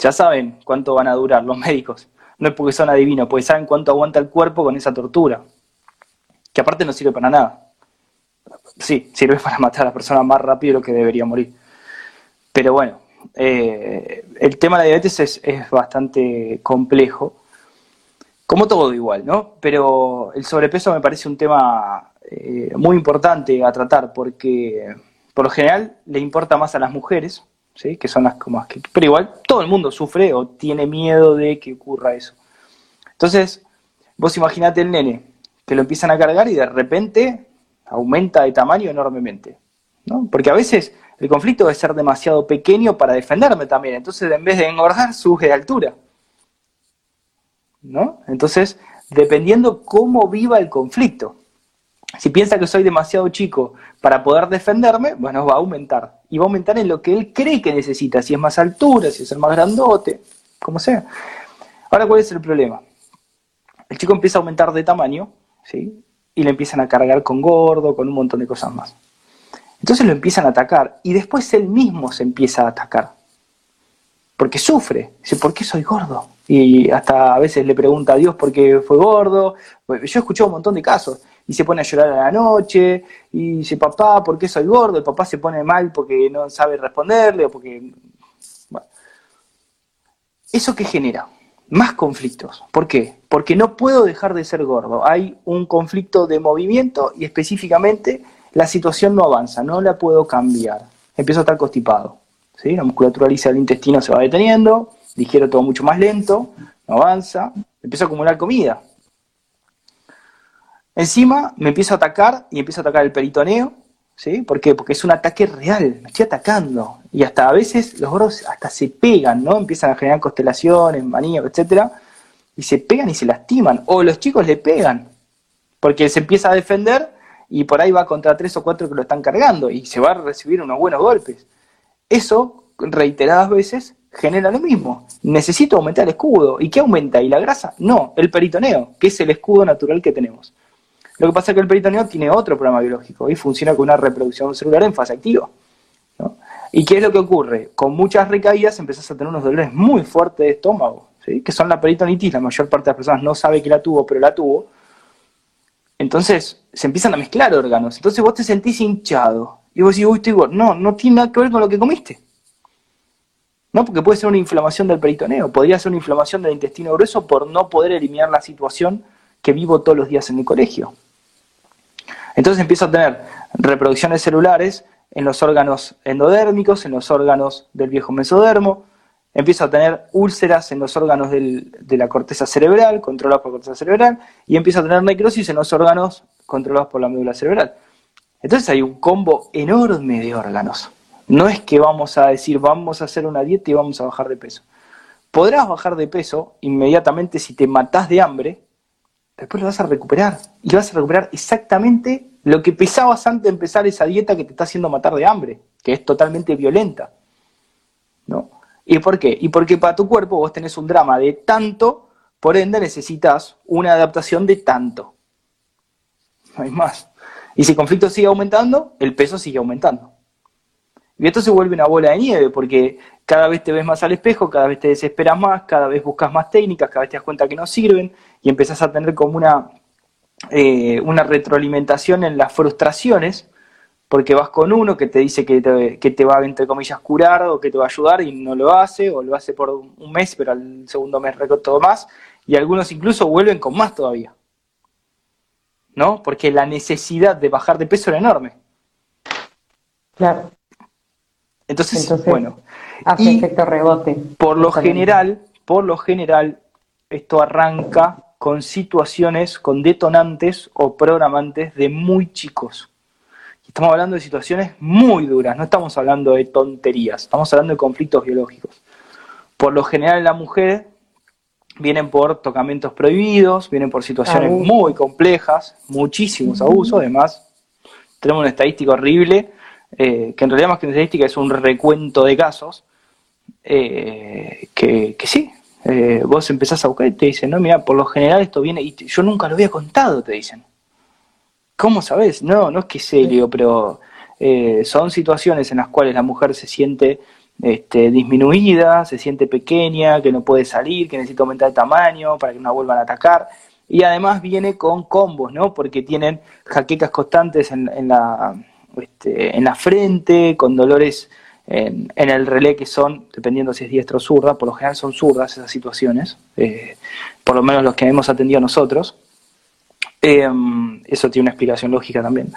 ya saben cuánto van a durar los médicos. No es porque son adivinos, porque saben cuánto aguanta el cuerpo con esa tortura. Que aparte no sirve para nada. Sí, sirve para matar a la persona más rápido de lo que debería morir. Pero bueno, eh, el tema de la diabetes es, bastante complejo. Como todo igual, ¿no? Pero el sobrepeso me parece un tema eh, muy importante a tratar porque por lo general le importa más a las mujeres, que son las que... Pero igual todo el mundo sufre o tiene miedo de que ocurra eso. Entonces, vos imaginate el nene que lo empiezan a cargar y de repente aumenta de tamaño enormemente. ¿no? Porque a veces el conflicto debe ser demasiado pequeño para defenderme también. Entonces, en vez de engordar, sube de altura. ¿No? Entonces, dependiendo cómo viva el conflicto. Si piensa que soy demasiado chico para poder defenderme, bueno, va a aumentar. Y va a aumentar en lo que él cree que necesita, si es más altura, si es el más grandote, como sea. Ahora, ¿cuál es el problema? El chico empieza a aumentar de tamaño, ¿sí? Y le empiezan a cargar con gordo, con un montón de cosas más. Entonces lo empiezan a atacar y después él mismo se empieza a atacar. Porque sufre. Dice, ¿por qué soy gordo? Y hasta a veces le pregunta a Dios por qué fue gordo. Yo he escuchado un montón de casos. Y se pone a llorar a la noche. Y dice, papá, ¿por qué soy gordo? El papá se pone mal porque no sabe responderle o porque... ¿Eso qué genera? Más conflictos. ¿Por qué? Porque no puedo dejar de ser gordo. Hay un conflicto de movimiento y específicamente la situación no avanza, no la puedo cambiar. Empiezo a estar constipado. ¿sí? La musculatura lisa del intestino se va deteniendo, digiero todo mucho más lento, no avanza, empiezo a acumular comida. Encima me empiezo a atacar y empiezo a atacar el peritoneo. ¿Sí? ¿Por qué? Porque es un ataque real, me estoy atacando. Y hasta a veces los gordos hasta se pegan, ¿no? Empiezan a generar constelaciones, manías, etcétera, y se pegan y se lastiman. O los chicos le pegan, porque se empieza a defender y por ahí va contra tres o cuatro que lo están cargando y se va a recibir unos buenos golpes. Eso, reiteradas veces, genera lo mismo. Necesito aumentar el escudo. ¿Y qué aumenta? ¿Y la grasa? No, el peritoneo, que es el escudo natural que tenemos. Lo que pasa es que el peritoneo tiene otro programa biológico y funciona con una reproducción celular en fase activa. ¿Y qué es lo que ocurre? Con muchas recaídas empezás a tener unos dolores muy fuertes de estómago, ¿sí? que son la peritonitis. La mayor parte de las personas no sabe que la tuvo, pero la tuvo entonces se empiezan a mezclar órganos. Entonces vos te sentís hinchado. Y vos decís, uy, estoy gordo. No, no tiene nada que ver con lo que comiste. No, porque puede ser una inflamación del peritoneo, podría ser una inflamación del intestino grueso por no poder eliminar la situación que vivo todos los días en el colegio. Entonces empiezo a tener reproducciones celulares en los órganos endodérmicos, en los órganos del viejo mesodermo, empiezo a tener úlceras en los órganos de la corteza cerebral, controlados por la corteza cerebral, y empiezo a tener necrosis en los órganos controlados por la médula cerebral. Entonces hay un combo enorme de órganos. No es que vamos a decir, vamos a hacer una dieta y vamos a bajar de peso. Podrás bajar de peso inmediatamente si te matás de hambre, después lo vas a recuperar. Y vas a recuperar exactamente lo que pesabas antes de empezar esa dieta que te está haciendo matar de hambre, que es totalmente violenta. ¿no? ¿Y por qué? Y porque para tu cuerpo vos tenés un drama de tanto, por ende necesitas una adaptación de tanto. No hay más. Y si el conflicto sigue aumentando, el peso sigue aumentando. Y esto se vuelve una bola de nieve, porque cada vez te ves más al espejo, cada vez te desesperas más, cada vez buscas más técnicas, cada vez te das cuenta que no sirven, y empezás a tener como una, eh, una retroalimentación en las frustraciones, porque vas con uno que te dice que te, va, entre comillas, curar o que te va a ayudar y no lo hace, o lo hace por un mes, pero al segundo mes todo más, y algunos incluso vuelven con más todavía. ¿No? Porque la necesidad de bajar de peso era enorme. Claro. Entonces, bueno. Hace efecto rebote. Por lo general, por lo general, esto arranca con situaciones, con detonantes o programantes de muy chicos. Estamos hablando de situaciones muy duras, no estamos hablando de tonterías, estamos hablando de conflictos biológicos. Por lo general en la mujer vienen por tocamientos prohibidos, vienen por situaciones muy complejas, muchísimos abusos, además tenemos una estadística horrible, eh, que en realidad más que una estadística es un recuento de casos, eh, que, sí, eh, vos empezás a buscar y te dicen, no, mira, por lo general esto viene, y yo nunca lo había contado, te dicen. ¿Cómo sabes? No, no es que serio, pero eh, son situaciones en las cuales la mujer se siente este, disminuida, se siente pequeña, que no puede salir, que necesita aumentar el tamaño para que no vuelvan a atacar. Y además viene con combos, ¿no? Porque tienen jaquecas constantes en, la, este, en la frente, con dolores en, el relé que son, dependiendo si es diestra o zurda, por lo general son zurdas esas situaciones, eh, por lo menos los que hemos atendido nosotros. Em, eso tiene una explicación lógica también.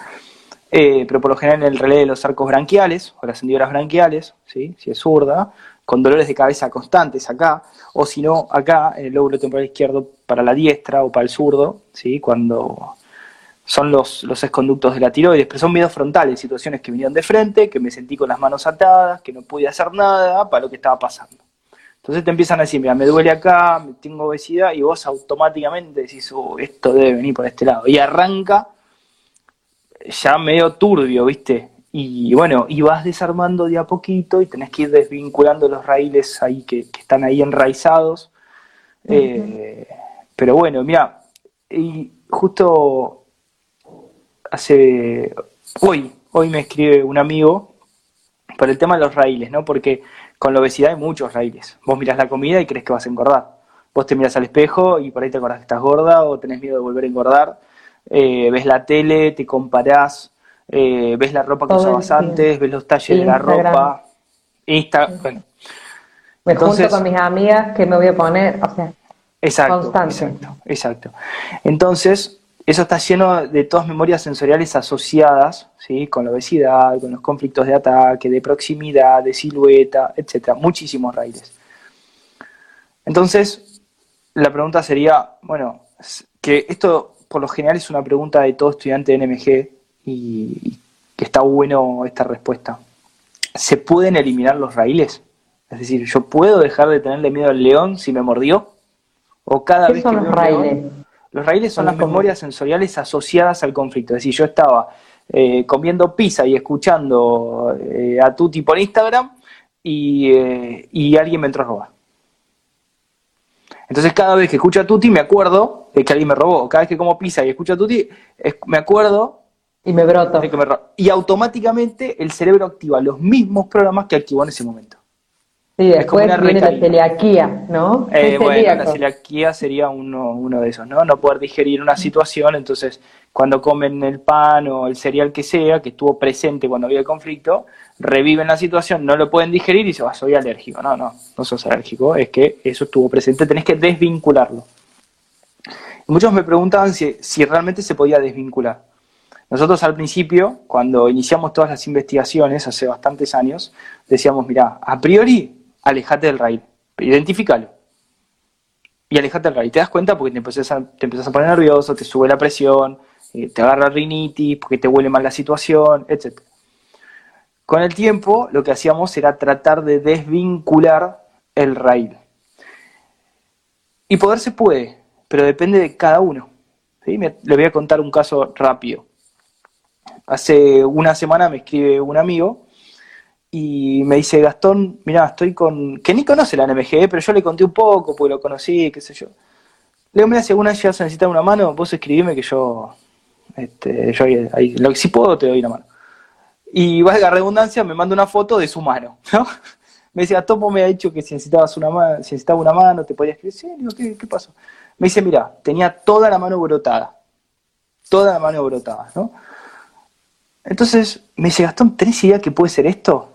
Eh, pero por lo general en el relé de los arcos branquiales o las hendiduras branquiales, ¿sí? si es zurda, con dolores de cabeza constantes acá, o si no, acá en el lóbulo temporal izquierdo para la diestra o para el zurdo, ¿sí? cuando son los, los exconductos de la tiroides, pero son miedos frontales, situaciones que vinieron de frente, que me sentí con las manos atadas, que no pude hacer nada para lo que estaba pasando. Entonces te empiezan a decir, mira, me duele acá, tengo obesidad, y vos automáticamente decís, oh, esto debe venir por este lado. Y arranca ya medio turbio, ¿viste? Y bueno, y vas desarmando de a poquito y tenés que ir desvinculando los raíles ahí que, están ahí enraizados. Eh, pero bueno, mira, y justo hace hoy, hoy me escribe un amigo por el tema de los raíles, ¿no? Porque con la obesidad hay muchos raíles. Vos mirás la comida y crees que vas a engordar. Vos te miras al espejo y por ahí te acordás que estás gorda o tenés miedo de volver a engordar eh, ves la tele, te comparás, eh, ves la ropa que usabas antes, ves los talles de la ropa, Insta, bueno. Me junto con mis amigas que me voy a poner, o sea, exacto, exacto, exacto. Entonces, eso está lleno de todas memorias sensoriales asociadas, ¿sí? Con la obesidad, con los conflictos de ataque, de proximidad, de silueta, etcétera, muchísimos raíles. Entonces, la pregunta sería, bueno, que esto por lo general es una pregunta de todo estudiante de NMG y, que está bueno esta respuesta. ¿Se pueden eliminar los raíles? Es decir, ¿yo puedo dejar de tenerle miedo al león si me mordió? ¿O cada ¿Qué vez son los raíles? Los raíles son las memorias sensoriales asociadas al conflicto. Es decir, yo estaba eh, comiendo pizza y escuchando eh, a Tuti por Instagram y, eh, y alguien me entró a robar. Entonces cada vez que escucho a Tuti me acuerdo de que alguien me robó. Cada vez que como pizza y escucho a Tuti, me acuerdo... Y me broto. y automáticamente el cerebro activa los mismos programas que activó en ese momento. Sí, después viene la celiaquía, ¿no? Eh, bueno, la celiaquía sería uno, uno de esos, ¿no? No poder digerir una situación, entonces cuando comen el pan o el cereal que sea, que estuvo presente cuando había el conflicto, reviven la situación, no lo pueden digerir y dicen, ah, soy alérgico. No, no, no sos alérgico, es que eso estuvo presente, tenés que desvincularlo. muchos me preguntaban si, si realmente se podía desvincular. Nosotros al principio, cuando iniciamos todas las investigaciones, hace bastantes años, decíamos, mira, a priori alejate del raíl, identifícalo. Y alejate del raíl. Te das cuenta porque te empiezas a, te a poner nervioso, te sube la presión, eh, te agarra rinitis, porque te huele mal la situación, etc. Con el tiempo, lo que hacíamos era tratar de desvincular el raíl. Y poder se puede, pero depende de cada uno. le voy a contar un caso rápido. Hace una semana me escribe un amigo y me dice, Gastón, mira, estoy con... que ni conoce la NMG, pero yo le conté un poco, porque lo conocí, qué sé yo. Le digo, mira, si alguna vez llegas a necesitar una mano, vos escribime que yo, este, yo ahí, lo que si puedo te doy una mano. Y valga redundancia, me manda una foto de su mano, ¿no? Me dice, Topo me ha dicho que si necesitabas una mano, si necesitaba una mano, te podía escribir. Sí, digo, ¿qué, ¿qué pasó? Me dice, mira, tenía toda la mano brotada. Toda la mano brotada, ¿no? Entonces me dice, Gastón, ¿tenés idea que puede ser esto?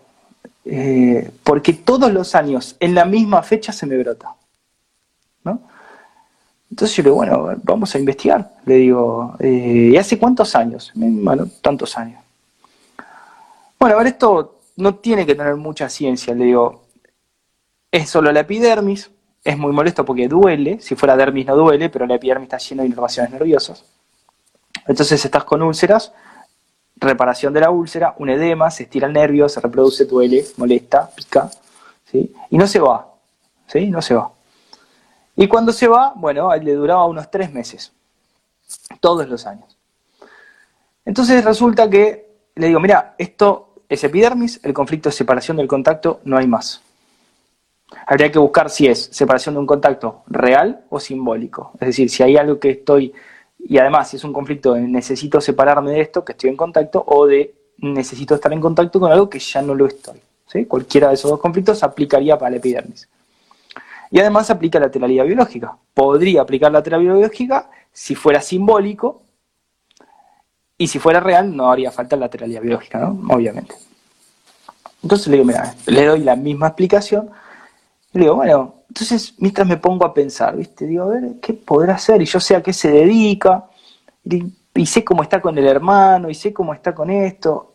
Eh, porque todos los años, en la misma fecha, se me brota. ¿no? Entonces yo le digo, bueno, vamos a investigar. Le digo, eh, ¿y hace cuántos años? Bueno, tantos años. Bueno, a ver, esto no tiene que tener mucha ciencia. Le digo, es solo la epidermis, es muy molesto porque duele. Si fuera dermis no duele, pero la epidermis está llena de inervaciones nerviosas. Entonces estás con úlceras, reparación de la úlcera, un edema, se estira el nervio, se reproduce, duele, molesta, pica, ¿sí? y no se va, ¿sí? no se va. Y cuando se va, bueno, le duraba unos tres meses, todos los años. Entonces resulta que le digo, mira, esto es epidermis, el conflicto de separación del contacto, no hay más. Habría que buscar si es separación de un contacto real o simbólico. Es decir, si hay algo que estoy y además, si es un conflicto de necesito separarme de esto, que estoy en contacto, o de necesito estar en contacto con algo que ya no lo estoy. ¿sí? Cualquiera de esos dos conflictos aplicaría para la epidermis. Y además aplica la biológica. Podría aplicar la lateralidad biológica si fuera simbólico, y si fuera real no haría falta la lateralidad biológica, ¿no? Obviamente. Entonces le digo, mira, le doy la misma explicación. Y digo, bueno, entonces mientras me pongo a pensar, ¿viste? Digo, a ver, ¿qué podrá hacer? Y yo sé a qué se dedica, y, sé cómo está con el hermano, y sé cómo está con esto,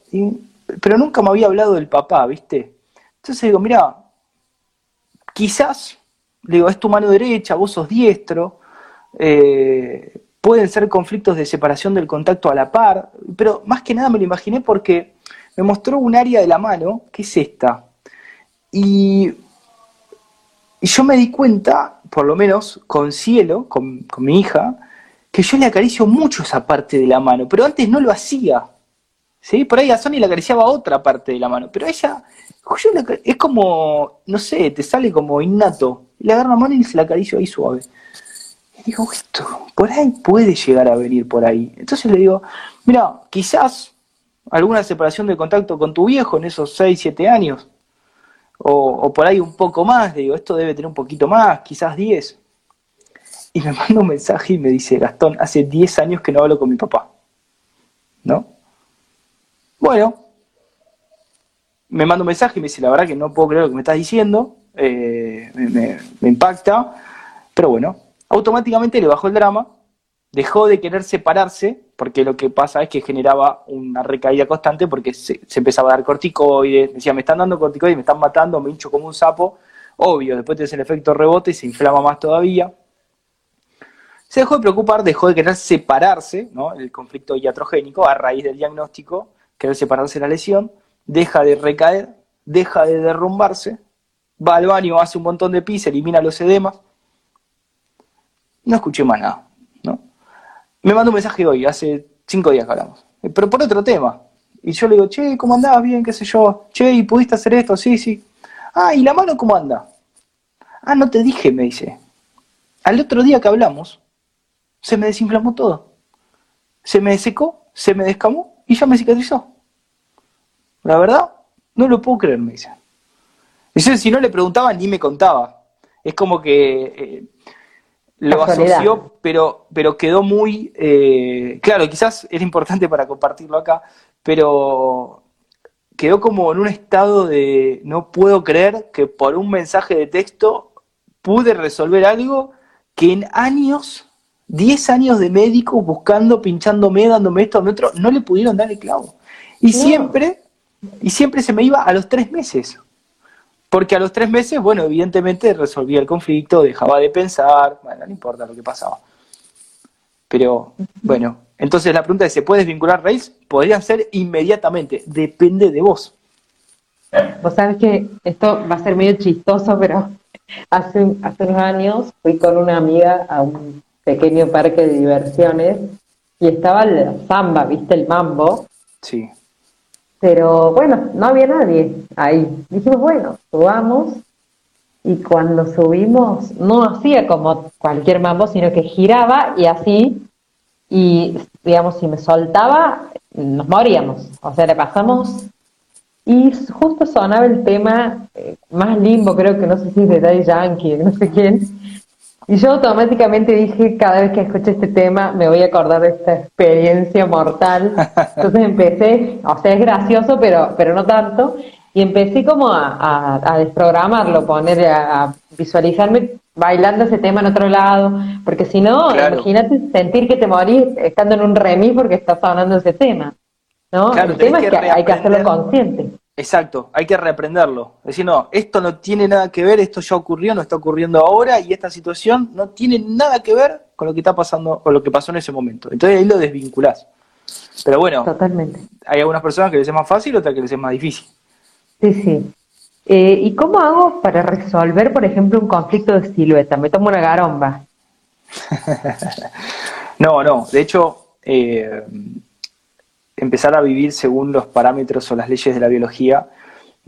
pero nunca me había hablado del papá, ¿viste? Entonces digo, mira, quizás, digo, es tu mano derecha, vos sos diestro, eh, pueden ser conflictos de separación del contacto a la par, pero más que nada me lo imaginé porque me mostró un área de la mano, que es esta. Y, yo me di cuenta, por lo menos con Cielo, con, mi hija, que yo le acaricio mucho esa parte de la mano, pero antes no lo hacía. ¿sí? Por ahí a Sony le acariciaba otra parte de la mano, pero ella, es como, no sé, te sale como innato. Le agarro la mano y se la acaricio ahí suave digo, esto, por ahí puede llegar a venir por ahí. Entonces le digo, mira, quizás alguna separación de contacto con tu viejo en esos 6, 7 años, o, por ahí un poco más, digo, esto debe tener un poquito más, quizás 10. Y me manda un mensaje y me dice, Gastón, hace 10 años que no hablo con mi papá. ¿No? Bueno, me manda un mensaje y me dice, la verdad que no puedo creer lo que me estás diciendo, eh, me impacta, pero bueno, automáticamente le bajó el drama, dejó de querer separarse, porque lo que pasa es que generaba una recaída constante porque se, empezaba a dar corticoides, decía, me están dando corticoides, me están matando, me hincho como un sapo, obvio, después tienes el efecto rebote y se inflama más todavía. Se dejó de preocupar, dejó de querer separarse, ¿no? el conflicto iatrogénico, a raíz del diagnóstico, querer separarse de la lesión, deja de recaer, deja de derrumbarse, va al baño, hace un montón de pis, elimina los edemas, no escuché más nada. Me mandó un mensaje hoy, hace cinco días que hablamos, pero por otro tema. Y yo le digo, che, ¿cómo andás? Bien, qué sé yo. Che, ¿y pudiste hacer esto? Sí, sí. Ah, ¿y la mano cómo anda? Ah, no te dije, me dice. Al otro día que hablamos, se me desinflamó todo. Se me secó, se me descamó y ya me cicatrizó. La verdad, no lo puedo creer, me dice. Dice, si no le preguntaba ni me contaba. Es como que eh, lo asoció, pero, pero quedó muy, eh, claro, quizás era importante para compartirlo acá, pero quedó como en un estado de no puedo creer que por un mensaje de texto pude resolver algo que en años, 10 años de médico buscando, pinchándome, dándome esto, otro, no le pudieron dar el clavo. Y siempre, y siempre se me iba a los tres meses. Porque a los tres meses, bueno, evidentemente resolvía el conflicto, dejaba de pensar, bueno, no importa lo que pasaba. Pero, bueno, entonces la pregunta es, ¿se puede desvincular raíz? Podrían ser inmediatamente, depende de vos. Vos sabés que esto va a ser medio chistoso, pero hace, hace unos años fui con una amiga a un pequeño parque de diversiones y estaba la samba, ¿viste? El mambo. Sí. Pero bueno, no había nadie ahí. Dijimos, bueno, subamos. Y cuando subimos, no hacía como cualquier mambo, sino que giraba y así. Y digamos, si me soltaba, nos moríamos. O sea, le pasamos. Y justo sonaba el tema eh, más limbo, creo que no sé si es de Daddy Yankee, no sé quién, y yo automáticamente dije, cada vez que escuche este tema, me voy a acordar de esta experiencia mortal. Entonces empecé, o sea, es gracioso, pero, pero no tanto. Y empecé como a, a, desprogramarlo, poner, a, visualizarme bailando ese tema en otro lado. Porque si no, imagínate sentir que te morís estando en un remis porque estás sonando ese tema. ¿no? el tema es que hay que hacerlo consciente. Exacto, hay que reaprenderlo. Decir, no, esto no tiene nada que ver, esto ya ocurrió, no está ocurriendo ahora y esta situación no tiene nada que ver con lo que está pasando, con lo que pasó en ese momento. Entonces ahí lo desvinculás. Pero bueno, Totalmente. hay algunas personas que les es más fácil, otras que les es más difícil. Sí, sí. Eh, ¿Y cómo hago para resolver, por ejemplo, un conflicto de silueta? Me tomo una garomba. no, no. De hecho, eh, empezar a vivir según los parámetros o las leyes de la biología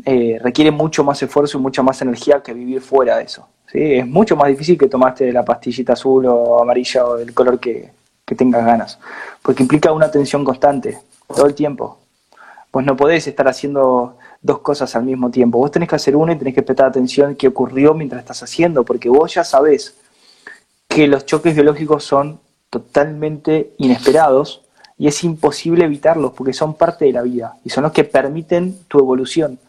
eh, requiere mucho más esfuerzo y mucha más energía que vivir fuera de eso. Es mucho más difícil que tomaste la pastillita azul o amarilla o del color que, tengas ganas, porque implica una tensión constante, todo el tiempo. Pues no podés estar haciendo, dos cosas al mismo tiempo. Vos tenés que hacer una y tenés que prestar atención qué ocurrió mientras estás haciendo, porque vos ya sabés que los choques biológicos son totalmente inesperados y es imposible evitarlos porque son parte de la vida y son los que permiten tu evolución.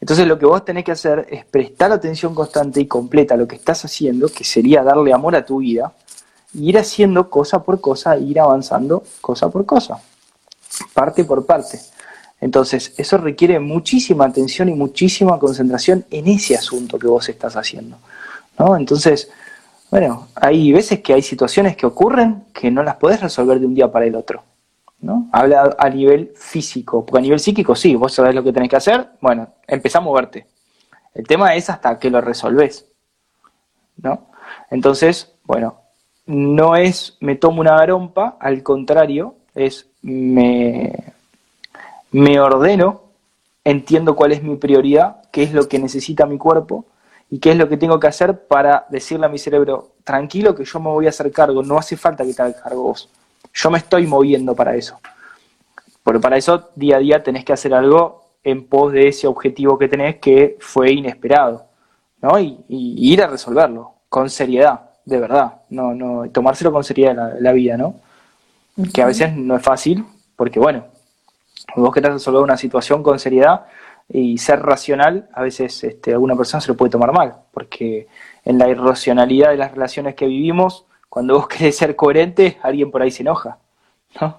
Entonces lo que vos tenés que hacer es prestar atención constante y completa a lo que estás haciendo, que sería darle amor a tu vida, y ir haciendo cosa por cosa, ir avanzando cosa por cosa, parte por parte. Entonces, eso requiere muchísima atención y muchísima concentración en ese asunto que vos estás haciendo. ¿no? Entonces, bueno, hay veces que hay situaciones que ocurren que no las podés resolver de un día para el otro. ¿no? Habla a nivel físico, porque a nivel psíquico sí, vos sabés lo que tenés que hacer, bueno, empezá a moverte. El tema es hasta que lo resolvés. ¿no? Entonces, bueno, no es me tomo una garompa, al contrario, es me, me ordeno, entiendo cuál es mi prioridad, qué es lo que necesita mi cuerpo y qué es lo que tengo que hacer para decirle a mi cerebro, tranquilo que yo me voy a hacer cargo, no hace falta que te hagas cargo vos. Yo me estoy moviendo para eso. Pero para eso día a día tenés que hacer algo en pos de ese objetivo que tenés que fue inesperado, ¿no? Y, ir a resolverlo con seriedad, de verdad, no, no, tomárselo con seriedad la, la vida, ¿no? Que a veces no es fácil, porque bueno, vos querés resolver una situación con seriedad y ser racional, a veces este, alguna persona se lo puede tomar mal, porque en la irracionalidad de las relaciones que vivimos, cuando vos querés ser coherente, alguien por ahí se enoja, ¿no?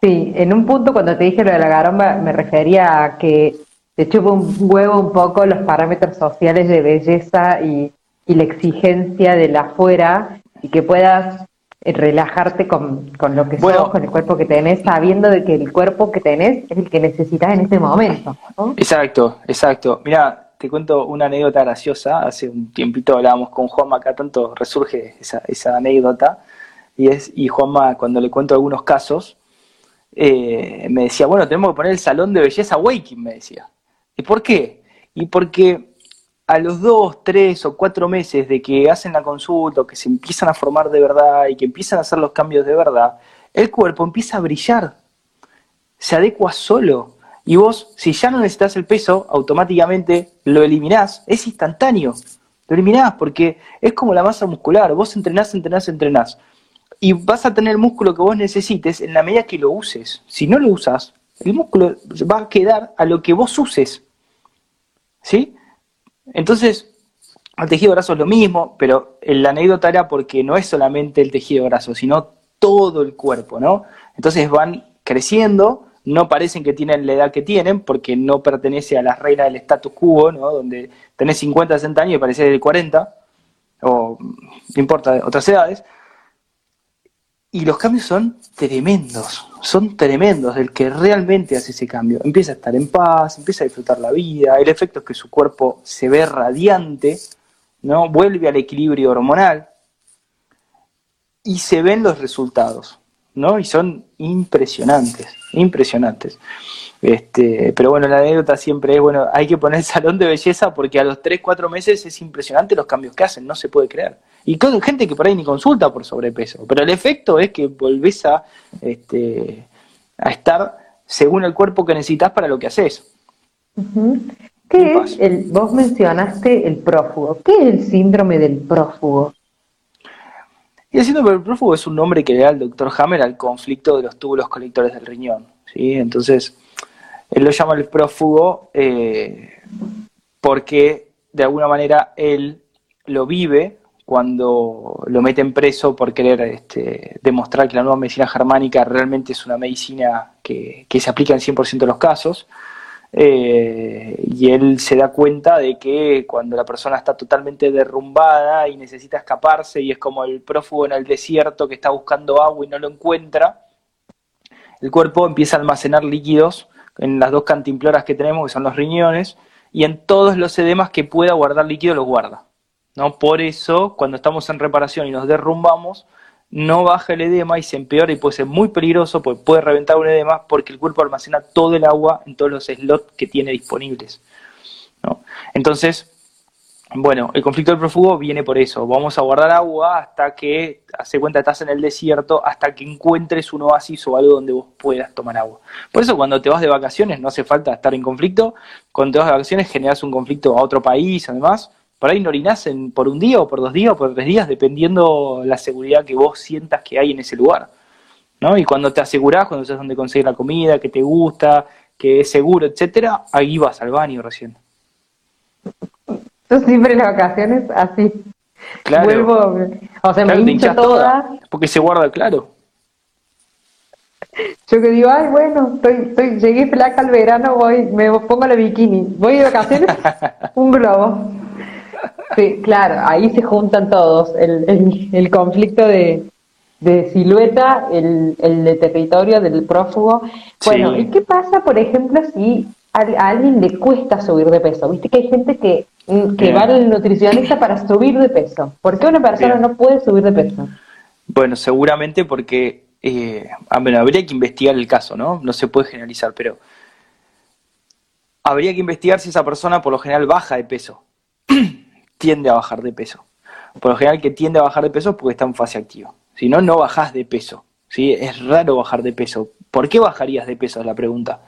Sí, en un punto cuando te dije lo de la garomba me refería a que te chupa un huevo un poco los parámetros sociales de belleza y, y la exigencia de la afuera y que puedas relajarte con, con lo que sos, con el cuerpo que tenés, sabiendo de que el cuerpo que tenés es el que necesitas en este momento. Exacto, exacto. Mira, te cuento una anécdota graciosa. Hace un tiempito hablábamos con Juanma, acá tanto resurge esa, esa anécdota. Y, es, y Juanma, cuando le cuento algunos casos, eh, me decía, bueno, tenemos que poner el salón de belleza Waking, me decía. ¿Y por qué? Y porque a los dos, tres o cuatro meses de que hacen la consulta, o que se empiezan a formar de verdad y que empiezan a hacer los cambios de verdad, el cuerpo empieza a brillar, se adecua solo. Y vos, si ya no necesitas el peso, automáticamente lo eliminás, es instantáneo. Lo eliminás porque es como la masa muscular, vos entrenás, entrenás, entrenás. Y vas a tener el músculo que vos necesites en la medida que lo uses. Si no lo usas, el músculo va a quedar a lo que vos uses. ¿Sí? Entonces, el tejido graso es lo mismo, pero la anécdota era porque no es solamente el tejido graso, sino todo el cuerpo, ¿no? Entonces van creciendo, no parecen que tienen la edad que tienen, porque no pertenece a las reinas del status quo, ¿no? Donde tenés 50, 60 años y parecés de 40, o no importa, otras edades, y los cambios son tremendos, son tremendos. El que realmente hace ese cambio empieza a estar en paz, empieza a disfrutar la vida. El efecto es que su cuerpo se ve radiante, ¿no? Vuelve al equilibrio hormonal y se ven los resultados, ¿no? Y son impresionantes, impresionantes. Este, pero bueno, la anécdota siempre es, bueno, hay que poner el salón de belleza porque a los 3, 4 meses es impresionante los cambios que hacen, no se puede creer. Y con gente que por ahí ni consulta por sobrepeso, pero el efecto es que volvés a, este, a estar según el cuerpo que necesitas para lo que haces. ¿Qué es el, vos mencionaste el prófugo, ¿qué es el síndrome del prófugo? Y el síndrome del prófugo es un nombre que le da el doctor Hammer al conflicto de los túbulos colectores del riñón. ¿sí? Entonces, él lo llama el prófugo eh, porque de alguna manera él lo vive cuando lo meten preso por querer este, demostrar que la nueva medicina germánica realmente es una medicina que, se aplica en 100% de los casos. Eh, y él se da cuenta de que cuando la persona está totalmente derrumbada y necesita escaparse y es como el prófugo en el desierto que está buscando agua y no lo encuentra, el cuerpo empieza a almacenar líquidos en las dos cantimploras que tenemos, que son los riñones, y en todos los edemas que pueda guardar líquido los guarda. ¿no? Por eso, cuando estamos en reparación y nos derrumbamos, no baja el edema y se empeora y puede ser muy peligroso, porque puede reventar un edema, porque el cuerpo almacena todo el agua en todos los slots que tiene disponibles. Entonces, Bueno, el conflicto del prófugo viene por eso. Vamos a guardar agua hasta que, hace cuenta, estás en el desierto, hasta que encuentres un oasis o algo donde vos puedas tomar agua. Por eso cuando te vas de vacaciones no hace falta estar en conflicto. Cuando te vas de vacaciones generas un conflicto a otro país, además. Por ahí no orinás en, por un día o por dos días o por tres días, dependiendo la seguridad que vos sientas que hay en ese lugar. ¿no? Y cuando te asegurás, cuando sabes dónde conseguir la comida, que te gusta, que es seguro, etcétera, ahí vas al baño recién. Yo siempre en las vacaciones así. Claro. Vuelvo, o sea, me Claro, hincho toda. Porque se guarda claro. Yo que digo, ay, bueno, estoy, estoy, llegué flaca al verano, voy, me pongo la bikini. Voy de vacaciones, un globo. Sí, claro, ahí se juntan todos. El, el, el conflicto de, de silueta, el, el de territorio, del prófugo. Bueno, Sí. ¿y qué pasa, por ejemplo, si a, a alguien le cuesta subir de peso? Viste que hay gente que, mm, que Bien. va al nutricionista para subir de peso. ¿Por qué una persona Bien. no puede subir de peso? Bueno, seguramente porque, eh, ah, bueno, habría que investigar el caso, ¿no? No se puede generalizar, pero habría que investigar si esa persona por lo general baja de peso, tiende a bajar de peso. Por lo general que tiende a bajar de peso es porque está en fase activa. Si no, no bajás de peso. ¿sí? Es raro bajar de peso. ¿Por qué bajarías de peso? Es la pregunta.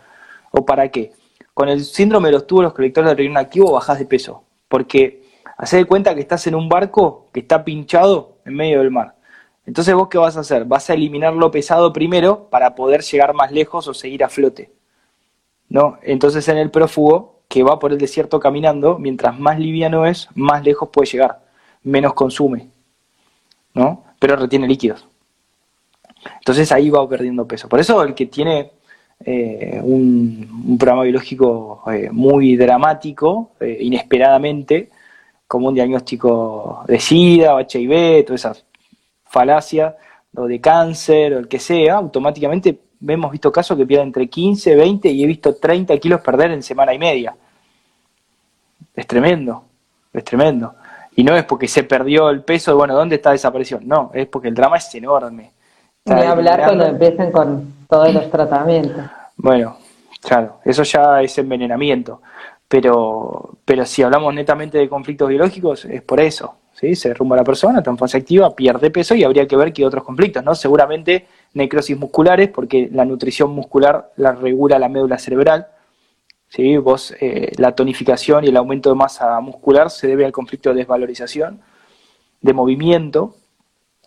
¿O para qué? Con el síndrome de los túbulos colectores de riñón activo bajás de peso. Porque hacé de cuenta que estás en un barco que está pinchado en medio del mar. Entonces vos qué vas a hacer? Vas a eliminar lo pesado primero para poder llegar más lejos o seguir a flote. ¿No? Entonces en el prófugo, que va por el desierto caminando, mientras más liviano es, más lejos puede llegar, menos consume, ¿no? Pero retiene líquidos. Entonces ahí va perdiendo peso. Por eso el que tiene eh, un, programa biológico eh, muy dramático, eh, inesperadamente, como un diagnóstico de SIDA o HIV, todas esas falacias, o de cáncer, o el que sea, automáticamente hemos visto casos que pierden entre 15, 20 y he visto 30 kilos perder en semana y media. Es tremendo, es tremendo. Y no es porque se perdió el peso, bueno, ¿dónde está desaparición? No, es porque el drama es enorme. Ni hablar cuando empiezan con todos los tratamientos. Bueno, claro, eso ya es envenenamiento. Pero, pero si hablamos netamente de conflictos biológicos, es por eso. ¿sí? Se derrumba la persona, en fase activa, pierde peso y habría que ver qué otros conflictos, ¿no? Seguramente necrosis musculares, porque la nutrición muscular la regula la médula cerebral. ¿sí? Vos, eh, la tonificación y el aumento de masa muscular se debe al conflicto de desvalorización, de movimiento.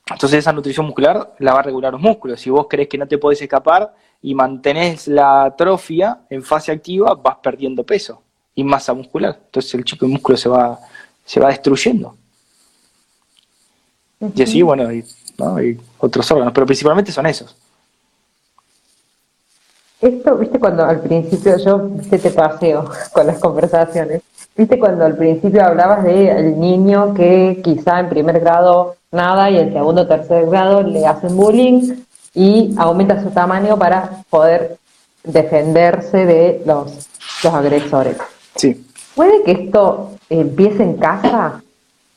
Entonces esa nutrición muscular la va a regular los músculos. Si vos crees que no te podés escapar y mantenés la atrofia en fase activa, vas perdiendo peso y masa muscular. Entonces el chico de músculo se va, se va destruyendo. Y así, bueno, hay, ¿no? otros órganos, pero principalmente son esos. Esto, viste, cuando al principio yo, te paseo con las conversaciones, viste, cuando al principio hablabas de el niño que quizá en primer grado nada y en segundo o tercer grado le hacen bullying y aumenta su tamaño para poder defenderse de los, los agresores. Sí. ¿Puede que esto empiece en casa?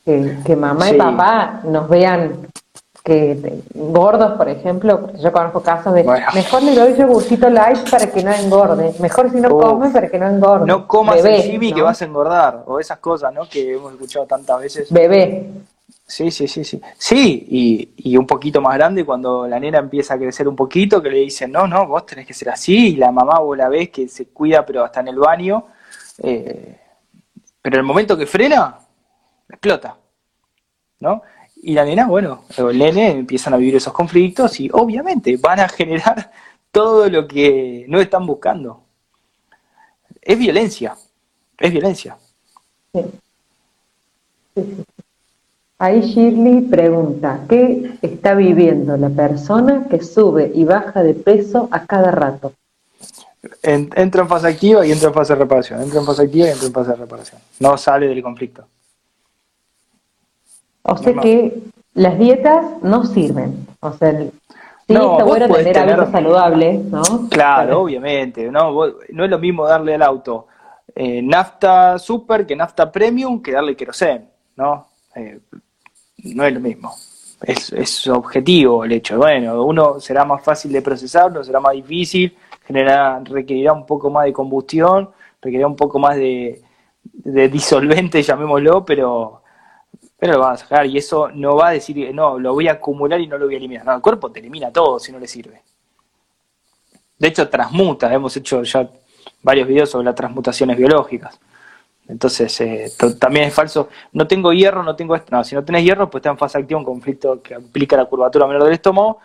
Que, que mamá Sí. y papá nos vean que te- gordos, por ejemplo, porque yo conozco casos de Bueno. mejor le doy yogurcito light para que no engorde, mejor si no Uf. come para que no engorde. No comas Bebé, el chibi ¿no? que vas a engordar, o esas cosas, ¿no? Que hemos escuchado tantas veces. Bebé. Sí, sí, sí, sí. Sí, y, y un poquito más grande cuando la nena empieza a crecer un poquito, que le dicen, no, no, vos tenés que ser así, y la mamá vos la ves que se cuida, pero hasta en el baño. Eh, pero el momento que frena, explota, ¿no? Y la nena, bueno, el nene empiezan a vivir esos conflictos y obviamente van a generar todo lo que no están buscando. Es violencia, es violencia. Sí. Ahí Shirley pregunta, ¿qué está viviendo la persona que sube y baja de peso a cada rato? En- entra en fase activa y entra en fase de reparación. Entra en fase activa y entra en fase de reparación. No sale del conflicto. O sea que las dietas no sirven. O sea, sí No, está bueno podés tener hábitos tener- saludables, ¿no? Claro, obviamente. No, Vos- no es lo mismo darle al auto eh, nafta super que nafta premium que darle querosén, ¿no? Eh, no es lo mismo. Es, es objetivo el hecho. Bueno, uno será más fácil de procesar, uno será más difícil, generará, requerirá un poco más de combustión, requerirá un poco más de, disolvente, llamémoslo, pero, pero lo vas a sacar y eso no va a decir, no, lo voy a acumular y no lo voy a eliminar. No, el cuerpo te elimina todo si no le sirve. De hecho, transmuta, hemos hecho ya varios videos sobre las transmutaciones biológicas. Entonces, eh, también es falso. No tengo hierro, no tengo esto. No, si no tenés hierro, pues está en fase activa un conflicto que implica la curvatura menor del estómago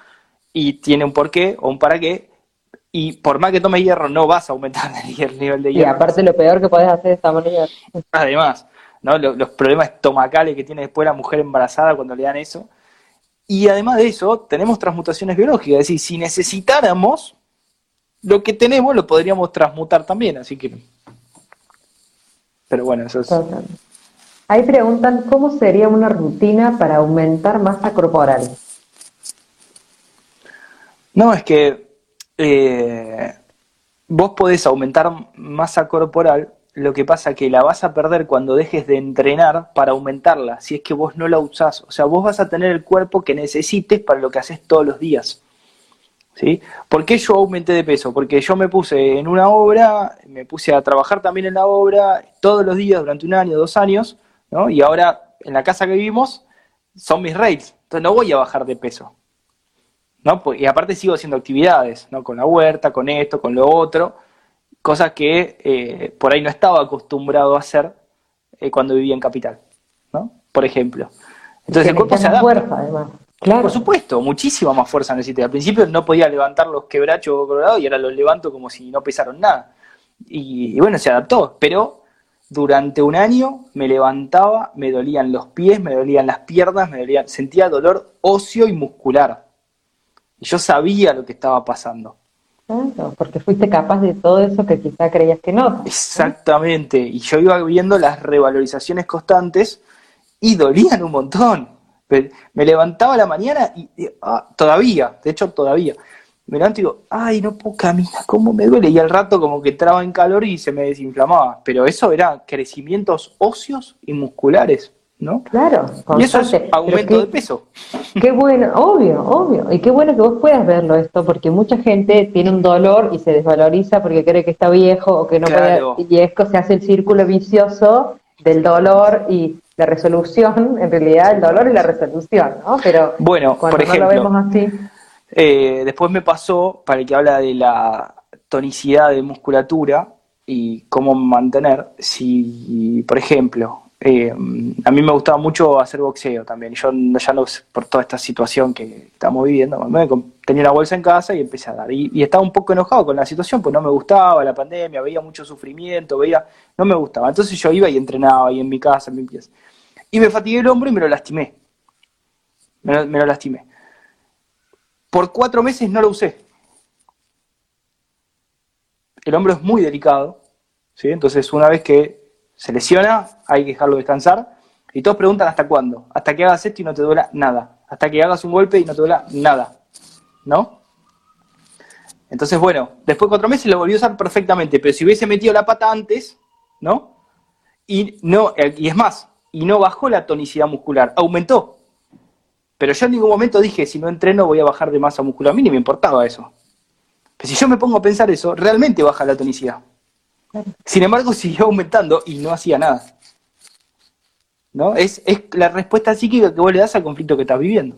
y tiene un porqué o un para qué. Y por más que tomes hierro, no vas a aumentar el nivel de hierro. Y aparte, lo peor que podés hacer es manera. Además, ¿no? los, problemas estomacales que tiene después la mujer embarazada cuando le dan eso. Y además de eso, tenemos transmutaciones biológicas. Es decir, si necesitáramos, lo que tenemos lo podríamos transmutar también. Así que pero bueno, eso es... Ahí preguntan cómo sería una rutina para aumentar masa corporal. No, es que eh, vos podés aumentar masa corporal, lo que pasa que la vas a perder cuando dejes de entrenar para aumentarla, si es que vos no la usás. O sea, vos vas a tener el cuerpo que necesites para lo que haces todos los días. ¿sí? ¿Por qué yo aumenté de peso? Porque yo me puse en una obra, me puse a trabajar también en la obra todos los días durante un año, dos años, ¿no? Y ahora en la casa que vivimos son mis rails, entonces no voy a bajar de peso. ¿No? Pues, y aparte sigo haciendo actividades, ¿no? Con la huerta, con esto, con lo otro, cosas que eh, por ahí no estaba acostumbrado a hacer eh, cuando vivía en Capital, ¿no? Por ejemplo. Entonces el cuerpo se adapta. Fuerza, además. Por supuesto, muchísima más fuerza necesité. Al principio no podía levantar los quebrachos colorados y ahora los levanto como si no pesaron nada. Y, bueno, se adaptó, pero durante un año me levantaba, me dolían los pies, me dolían las piernas, me dolían, sentía dolor óseo y muscular. Y yo sabía lo que estaba pasando. Claro, porque fuiste capaz de todo eso que quizá creías que no. Exactamente, y yo iba viendo las revalorizaciones constantes y dolían un montón me levantaba a la mañana y, ah, todavía, de hecho todavía, me levanto y digo, ay, no puedo caminar, ¿cómo me duele? Y al rato como que entraba en calor y se me desinflamaba. Pero eso era crecimientos óseos y musculares, ¿no? Claro, y eso es aumento de peso. Qué bueno, obvio, obvio. Y qué bueno que vos puedas verlo esto, porque mucha gente tiene un dolor y se desvaloriza porque cree que está viejo o que no puede, y esto se hace el círculo vicioso del dolor y la resolución, en realidad el dolor y la resolución, ¿no? Pero bueno, por ejemplo, lo vemos así. Eh, después me pasó, para el que habla de la tonicidad de musculatura y cómo mantener, si, por ejemplo, eh, a mí me gustaba mucho hacer boxeo también. Yo ya no, por toda esta situación que estamos viviendo, tenía una bolsa en casa y empecé a dar. Y, estaba un poco enojado con la situación, pues no me gustaba la pandemia, veía mucho sufrimiento, veía, no me gustaba. Entonces yo iba y entrenaba ahí en mi casa, en mi pieza. Y me fatigué el hombro y me lo lastimé. Me lo, lastimé. Por cuatro meses no lo usé. El hombro es muy delicado, ¿sí? Entonces una vez que se lesiona, hay que dejarlo descansar. Y todos preguntan hasta cuándo. Hasta que hagas esto y no te duela nada. Hasta que hagas un golpe y no te duela nada. ¿No? Entonces, bueno, después de cuatro meses lo volví a usar perfectamente. Pero si hubiese metido la pata antes, ¿no? Y, no, y es más, y no bajó la tonicidad muscular, aumentó. Pero yo en ningún momento dije, si no entreno voy a bajar de masa muscular. A mí ni me importaba eso. Pero si yo me pongo a pensar eso, realmente baja la tonicidad. Sin embargo, siguió aumentando y no hacía nada. ¿No? Es, es la respuesta psíquica que vos le das al conflicto que estás viviendo.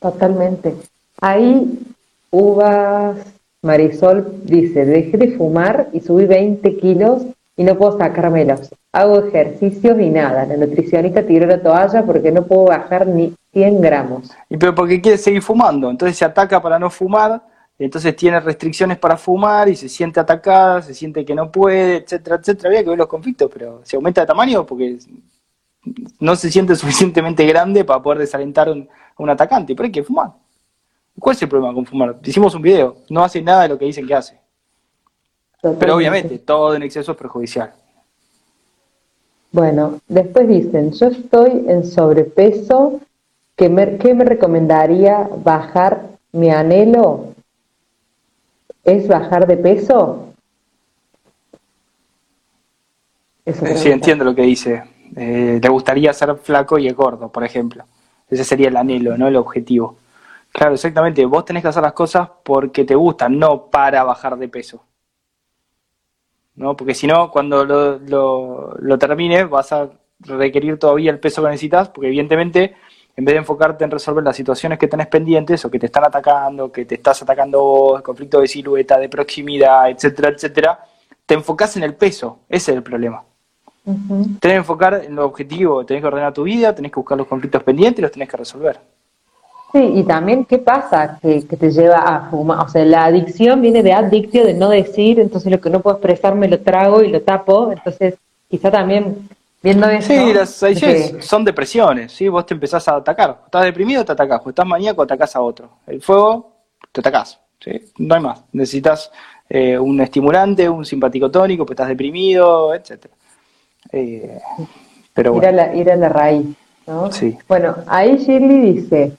Totalmente. Ahí, Uvas Marisol dice, dejé de fumar y subí 20 kilos y no puedo sacármelos. Hago ejercicios y nada. La nutricionista tiró la toalla porque no puedo bajar ni 100 gramos. Y pero porque quiere seguir fumando, entonces se ataca para no fumar entonces tiene restricciones para fumar y se siente atacada, se siente que no puede, etcétera, etcétera. Había que ver los conflictos, pero se aumenta de tamaño porque no se siente suficientemente grande para poder desalentar a un, atacante, pero hay que fumar. ¿Cuál es el problema con fumar? Hicimos un video, no hace nada de lo que dicen que hace. Pero obviamente, todo en exceso es perjudicial. Bueno, después dicen, yo estoy en sobrepeso, ¿qué me, qué me recomendaría bajar mi anhelo? ¿Es bajar de peso? sí, entiendo lo que dice. Eh, te gustaría ser flaco y gordo, por ejemplo. Ese sería el anhelo, ¿no? El objetivo. Claro, exactamente. Vos tenés que hacer las cosas porque te gustan, no para bajar de peso. ¿no? Porque si no, cuando lo, lo, lo termines, vas a requerir todavía el peso que necesitas, porque evidentemente, en vez de enfocarte en resolver las situaciones que tenés pendientes o que te están atacando, que te estás atacando vos, conflicto de silueta, de proximidad, etcétera, etcétera, te enfocás en el peso. Ese es el problema. Tenés que enfocar en lo objetivo, tenés que ordenar tu vida, tenés que buscar los conflictos pendientes y los tenés que resolver. Sí, y también, ¿qué pasa que, te lleva a fumar? O sea, la adicción viene de adictio, de no decir, entonces lo que no puedo expresar me lo trago y lo tapo, entonces quizá también viendo eso... Sí, las adicciones son depresiones, ¿sí? Vos te empezás a atacar, estás deprimido, te atacás, estás maníaco, atacás a otro. El fuego, te atacás, ¿sí? No hay más, necesitas eh, un estimulante, un simpático tónico, pues estás deprimido, etcétera. Eh, pero ir, a la, ir a la raíz, ¿no? Sí. Bueno, ahí Shirley dice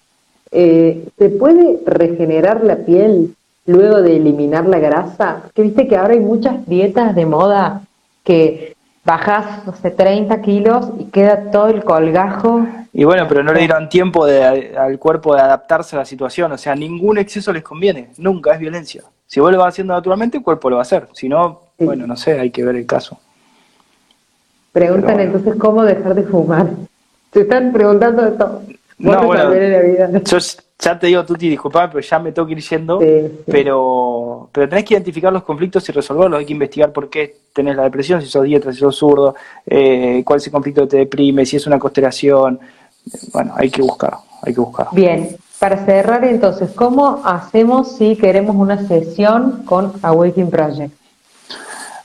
eh, ¿se puede regenerar la piel luego de eliminar la grasa? Que viste que ahora hay muchas dietas de moda que bajas, no sé, 30 kilos y queda todo el colgajo. Y bueno, pero no le dieron tiempo al cuerpo de adaptarse a la situación. O sea, ningún exceso les conviene. Nunca es violencia. Si vos lo vas haciendo naturalmente, el cuerpo lo va a hacer. Si no, bueno, no sé, hay que ver el caso. Preguntan entonces cómo dejar de fumar. Se están preguntando de todo. No, bueno, yo ya te digo, Tuti, disculpame, pero ya me tengo que ir yendo, Pero, pero tenés que identificar los conflictos y resolverlos, hay que investigar por qué tenés la depresión, si sos dieta, si sos zurdo, eh, cuál es el conflicto que te deprime, si es una constelación, bueno, hay que buscar, hay que buscar. Bien, para cerrar entonces, ¿cómo hacemos si queremos una sesión con Awakening Project?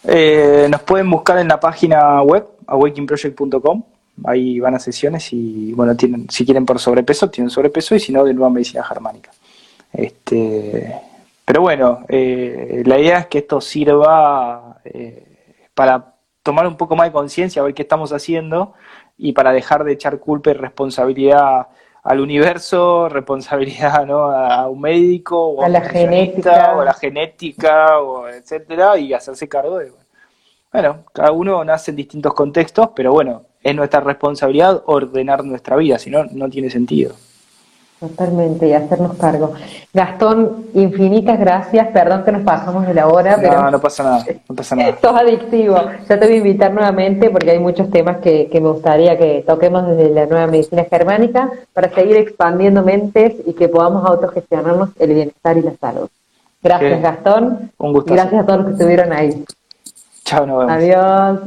Eh, nos pueden buscar en la página web, awakeningproject.com ahí van a sesiones y bueno, tienen, si quieren por sobrepeso, tienen sobrepeso y si no, de nueva medicina germánica. Este, pero bueno, eh, la idea es que esto sirva eh, para tomar un poco más de conciencia, a ver qué estamos haciendo y para dejar de echar culpa y responsabilidad al universo, responsabilidad ¿no? a un médico o a, la genética o a la genética o etcétera y hacerse cargo de bueno, cada uno nace en distintos contextos, pero bueno, es nuestra responsabilidad ordenar nuestra vida, si no, no tiene sentido. Totalmente, y hacernos cargo. Gastón, infinitas gracias, perdón que nos pasamos de la hora, pero... No, no pasa nada, no pasa nada. Esto es adictivo. Ya te voy a invitar nuevamente porque hay muchos temas que, me gustaría que toquemos desde la nueva medicina germánica para seguir expandiendo mentes y que podamos autogestionarnos el bienestar y la salud. Gracias, Gastón. Un gusto. Gracias a todos los que estuvieron ahí. Chao, nos vemos. Adiós.